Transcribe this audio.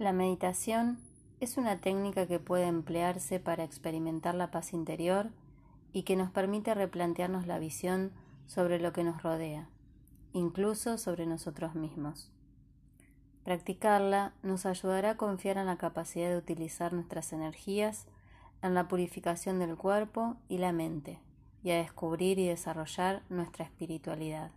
La meditación es una técnica que puede emplearse para experimentar la paz interior y que nos permite replantearnos la visión sobre lo que nos rodea, incluso sobre nosotros mismos. Practicarla nos ayudará a confiar en la capacidad de utilizar nuestras energías en la purificación del cuerpo y la mente y a descubrir y desarrollar nuestra espiritualidad.